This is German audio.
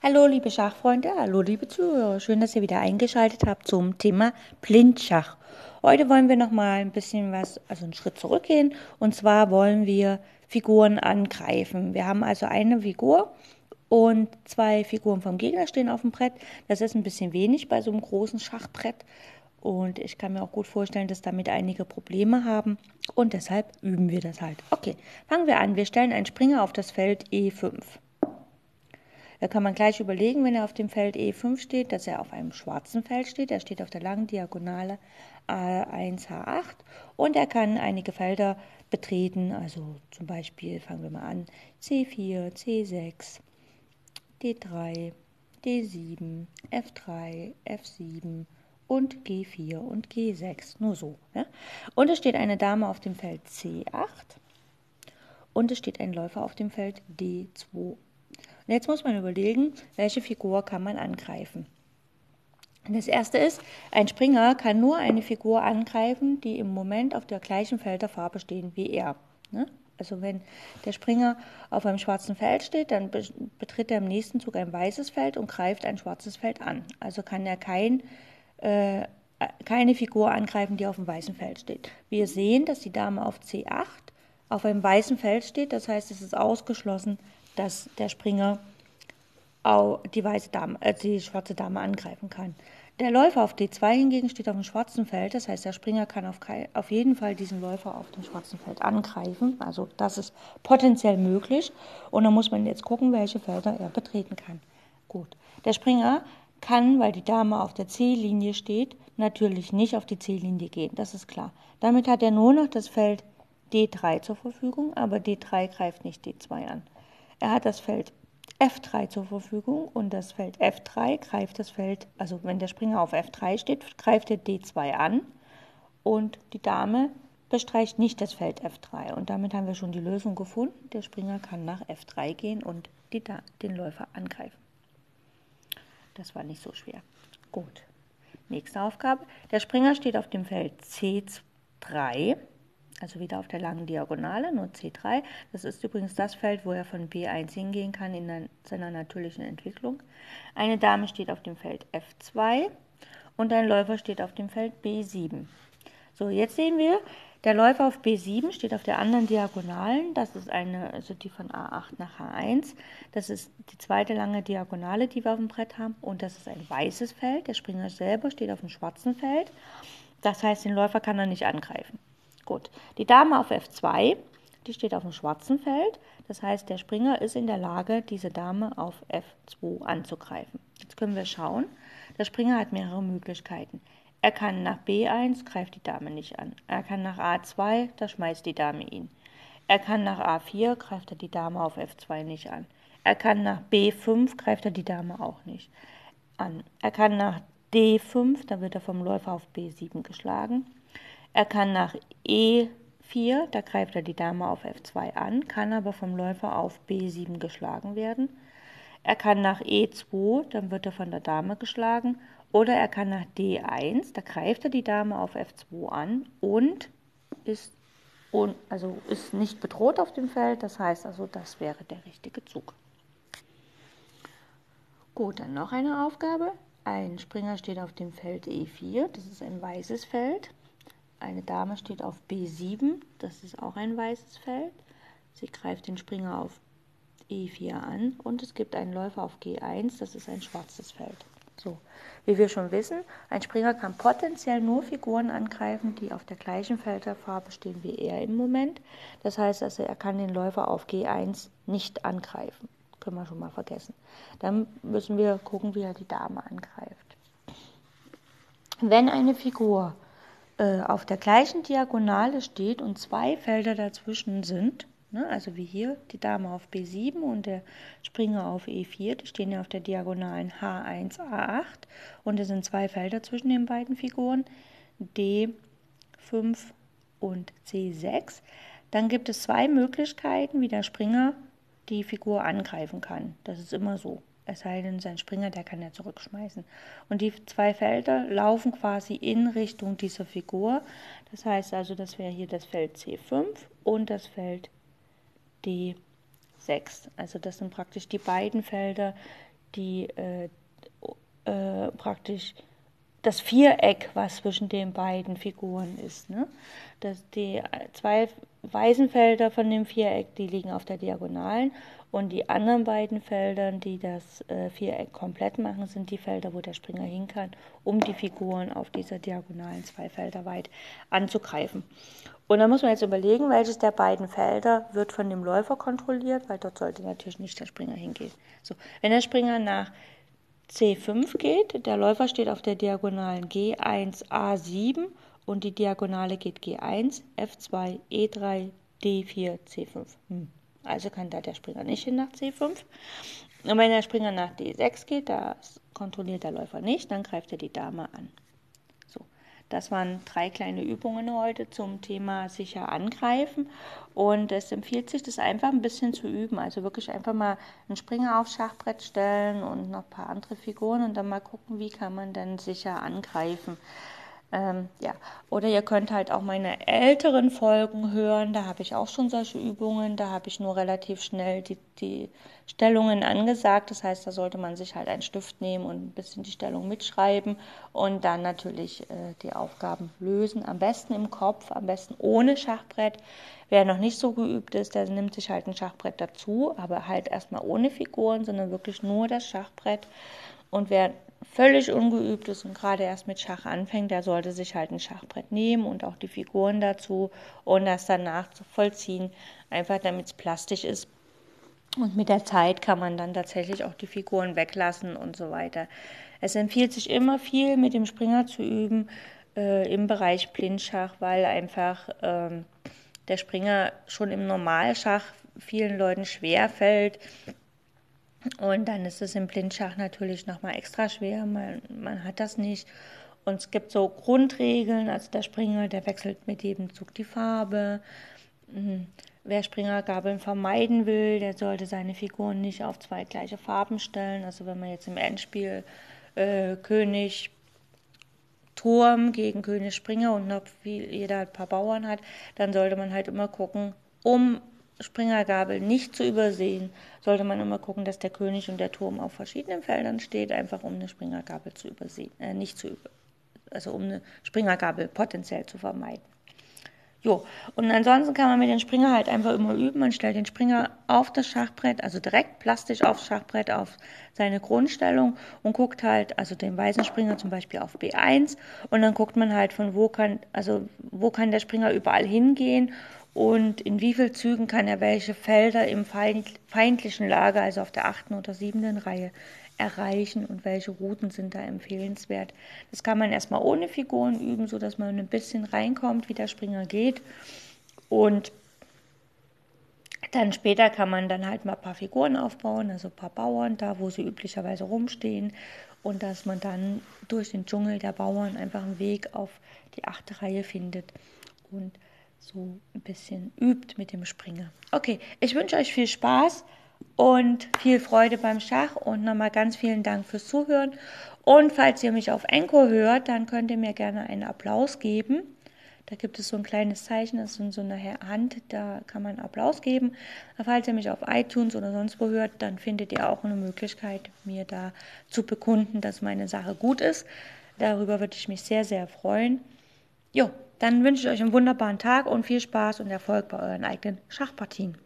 Hallo liebe Schachfreunde, hallo liebe Zuhörer, schön, dass ihr wieder eingeschaltet habt zum Thema Blindschach. Heute wollen wir noch mal ein bisschen was, also einen Schritt zurückgehen und zwar wollen wir Figuren angreifen. Wir haben also eine Figur und zwei Figuren vom Gegner stehen auf dem Brett. Das ist ein bisschen wenig bei so einem großen Schachbrett und ich kann mir auch gut vorstellen, dass damit einige Probleme haben und deshalb üben wir das halt. Okay, fangen wir an. Wir stellen einen Springer auf das Feld E5. Da kann man gleich überlegen, wenn er auf dem Feld E5 steht, dass er auf einem schwarzen Feld steht. Er steht auf der langen Diagonale A1, H8 und er kann einige Felder betreten. Also zum Beispiel fangen wir mal an C4, C6, D3, D7, F3, F7 und G4 und G6. Nur so. Ja? Und es steht eine Dame auf dem Feld C8 und es steht ein Läufer auf dem Feld D2 und jetzt muss man überlegen, welche Figur kann man angreifen. Das erste ist, ein Springer kann nur eine Figur angreifen, die im Moment auf der gleichen Felderfarbe stehen wie er. Ne? Also wenn der Springer auf einem schwarzen Feld steht, dann betritt er im nächsten Zug ein weißes Feld und greift ein schwarzes Feld an. Also kann er kein, äh, keine Figur angreifen, die auf dem weißen Feld steht. Wir sehen, dass die Dame auf C8 auf einem weißen Feld steht. Das heißt, es ist ausgeschlossen, dass der Springer auch die, weiße Dame, äh, die schwarze Dame angreifen kann. Der Läufer auf D2 hingegen steht auf dem schwarzen Feld, das heißt, der Springer kann auf, auf jeden Fall diesen Läufer auf dem schwarzen Feld angreifen. Also das ist potenziell möglich. Und dann muss man jetzt gucken, welche Felder er betreten kann. Gut. Der Springer kann, weil die Dame auf der C-Linie steht, natürlich nicht auf die C-Linie gehen. Das ist klar. Damit hat er nur noch das Feld D3 zur Verfügung, aber D3 greift nicht D2 an. Er hat das Feld F3 zur Verfügung und das Feld F3 greift das Feld, also wenn der Springer auf F3 steht, greift er D2 an und die Dame bestreicht nicht das Feld F3. Und damit haben wir schon die Lösung gefunden. Der Springer kann nach F3 gehen und die, den Läufer angreifen. Das war nicht so schwer. Gut. Nächste Aufgabe. Der Springer steht auf dem Feld C3 also wieder auf der langen Diagonale, nur C3. Das ist übrigens das Feld, wo er von B1 hingehen kann in seiner natürlichen Entwicklung. Eine Dame steht auf dem Feld F2 und ein Läufer steht auf dem Feld B7. So, jetzt sehen wir, der Läufer auf B7 steht auf der anderen Diagonalen. Das ist eine, also die von A8 nach H1. Das ist die zweite lange Diagonale, die wir auf dem Brett haben. Und das ist ein weißes Feld. Der Springer selber steht auf dem schwarzen Feld. Das heißt, den Läufer kann er nicht angreifen. Gut, die Dame auf F2, die steht auf dem schwarzen Feld. Das heißt, der Springer ist in der Lage, diese Dame auf F2 anzugreifen. Jetzt können wir schauen. Der Springer hat mehrere Möglichkeiten. Er kann nach B1, greift die Dame nicht an. Er kann nach A2, da schmeißt die Dame ihn. Er kann nach A4, greift er die Dame auf F2 nicht an. Er kann nach B5, greift er die Dame auch nicht an. Er kann nach D5, da wird er vom Läufer auf B7 geschlagen. Er kann nach E4, da greift er die Dame auf F2 an, kann aber vom Läufer auf B7 geschlagen werden. Er kann nach E2, dann wird er von der Dame geschlagen. Oder er kann nach D1, da greift er die Dame auf F2 an und ist, un, also ist nicht bedroht auf dem Feld. Das heißt also, das wäre der richtige Zug. Gut, dann noch eine Aufgabe. Ein Springer steht auf dem Feld E4, das ist ein weißes Feld. Eine Dame steht auf B7, das ist auch ein weißes Feld. Sie greift den Springer auf E4 an und es gibt einen Läufer auf G1, das ist ein schwarzes Feld. So, wie wir schon wissen, ein Springer kann potenziell nur Figuren angreifen, die auf der gleichen Felderfarbe stehen wie er im Moment. Das heißt also, er kann den Läufer auf G1 nicht angreifen. Können wir schon mal vergessen. Dann müssen wir gucken, wie er die Dame angreift. Wenn eine Figur äh, auf der gleichen Diagonale steht und zwei Felder dazwischen sind, ne, also wie hier die Dame auf B7 und der Springer auf E4, die stehen ja auf der Diagonalen H1, A8 und es sind zwei Felder zwischen den beiden Figuren, D5 und C6, dann gibt es zwei Möglichkeiten, wie der Springer die Figur angreifen kann. Das ist immer so. Es sei denn, sein Springer, der kann ja zurückschmeißen. Und die zwei Felder laufen quasi in Richtung dieser Figur. Das heißt also, das wäre hier das Feld C5 und das Feld D6. Also das sind praktisch die beiden Felder, die äh, äh, praktisch das Viereck, was zwischen den beiden Figuren ist. Ne? Das, die zwei weißen Felder von dem Viereck, die liegen auf der Diagonalen und die anderen beiden Felder, die das äh, Viereck komplett machen, sind die Felder, wo der Springer hin kann, um die Figuren auf dieser diagonalen zwei Felder weit anzugreifen. Und da muss man jetzt überlegen, welches der beiden Felder wird von dem Läufer kontrolliert, weil dort sollte natürlich nicht der Springer hingehen. So, wenn der Springer nach C5 geht, der Läufer steht auf der Diagonalen G1, A7 und die Diagonale geht G1, F2, E3, D4, C5. Hm. Also kann da der Springer nicht hin nach C5. Und wenn der Springer nach D6 geht, das kontrolliert der Läufer nicht, dann greift er die Dame an. Das waren drei kleine Übungen heute zum Thema sicher angreifen. Und es empfiehlt sich, das einfach ein bisschen zu üben. Also wirklich einfach mal einen Springer aufs Schachbrett stellen und noch ein paar andere Figuren und dann mal gucken, wie kann man denn sicher angreifen. Ähm, ja, oder ihr könnt halt auch meine älteren Folgen hören. Da habe ich auch schon solche Übungen. Da habe ich nur relativ schnell die, die Stellungen angesagt. Das heißt, da sollte man sich halt einen Stift nehmen und ein bisschen die Stellung mitschreiben und dann natürlich äh, die Aufgaben lösen. Am besten im Kopf, am besten ohne Schachbrett. Wer noch nicht so geübt ist, der nimmt sich halt ein Schachbrett dazu, aber halt erstmal ohne Figuren, sondern wirklich nur das Schachbrett. Und wer völlig ungeübt ist und gerade erst mit Schach anfängt, der sollte sich halt ein Schachbrett nehmen und auch die Figuren dazu und das danach zu vollziehen, einfach damit es plastisch ist. Und mit der Zeit kann man dann tatsächlich auch die Figuren weglassen und so weiter. Es empfiehlt sich immer viel mit dem Springer zu üben äh, im Bereich Blindschach, weil einfach ähm, der Springer schon im Normalschach vielen Leuten schwer fällt und dann ist es im Blindschach natürlich nochmal extra schwer. Man, man hat das nicht. Und es gibt so Grundregeln. Also der Springer, der wechselt mit jedem Zug die Farbe. Mhm. Wer Springergabeln vermeiden will, der sollte seine Figuren nicht auf zwei gleiche Farben stellen. Also wenn man jetzt im Endspiel äh, König Turm gegen König Springer und noch viel, jeder ein paar Bauern hat, dann sollte man halt immer gucken, um Springergabel nicht zu übersehen, sollte man immer gucken, dass der König und der Turm auf verschiedenen Feldern steht, einfach um eine Springergabel zu übersehen, äh, nicht zu über, also um eine Springergabel potenziell zu vermeiden. Jo, und ansonsten kann man mit dem Springer halt einfach immer üben. Man stellt den Springer auf das Schachbrett, also direkt plastisch aufs Schachbrett, auf seine Grundstellung und guckt halt, also den weißen Springer zum Beispiel auf B1 und dann guckt man halt von wo kann, also wo kann der Springer überall hingehen und in wie vielen Zügen kann er welche Felder im feindlichen Lager, also auf der achten oder siebten Reihe, erreichen und welche Routen sind da empfehlenswert. Das kann man erstmal ohne Figuren üben, sodass man ein bisschen reinkommt, wie der Springer geht. Und dann später kann man dann halt mal ein paar Figuren aufbauen, also ein paar Bauern, da wo sie üblicherweise rumstehen. Und dass man dann durch den Dschungel der Bauern einfach einen Weg auf die achte Reihe findet. Und so ein bisschen übt mit dem Springer. Okay, ich wünsche euch viel Spaß und viel Freude beim Schach und nochmal ganz vielen Dank fürs Zuhören. Und falls ihr mich auf Enko hört, dann könnt ihr mir gerne einen Applaus geben. Da gibt es so ein kleines Zeichen, das ist so eine Hand, da kann man Applaus geben. Falls ihr mich auf iTunes oder sonst wo hört, dann findet ihr auch eine Möglichkeit, mir da zu bekunden, dass meine Sache gut ist. Darüber würde ich mich sehr, sehr freuen. Jo, dann wünsche ich euch einen wunderbaren Tag und viel Spaß und Erfolg bei euren eigenen Schachpartien.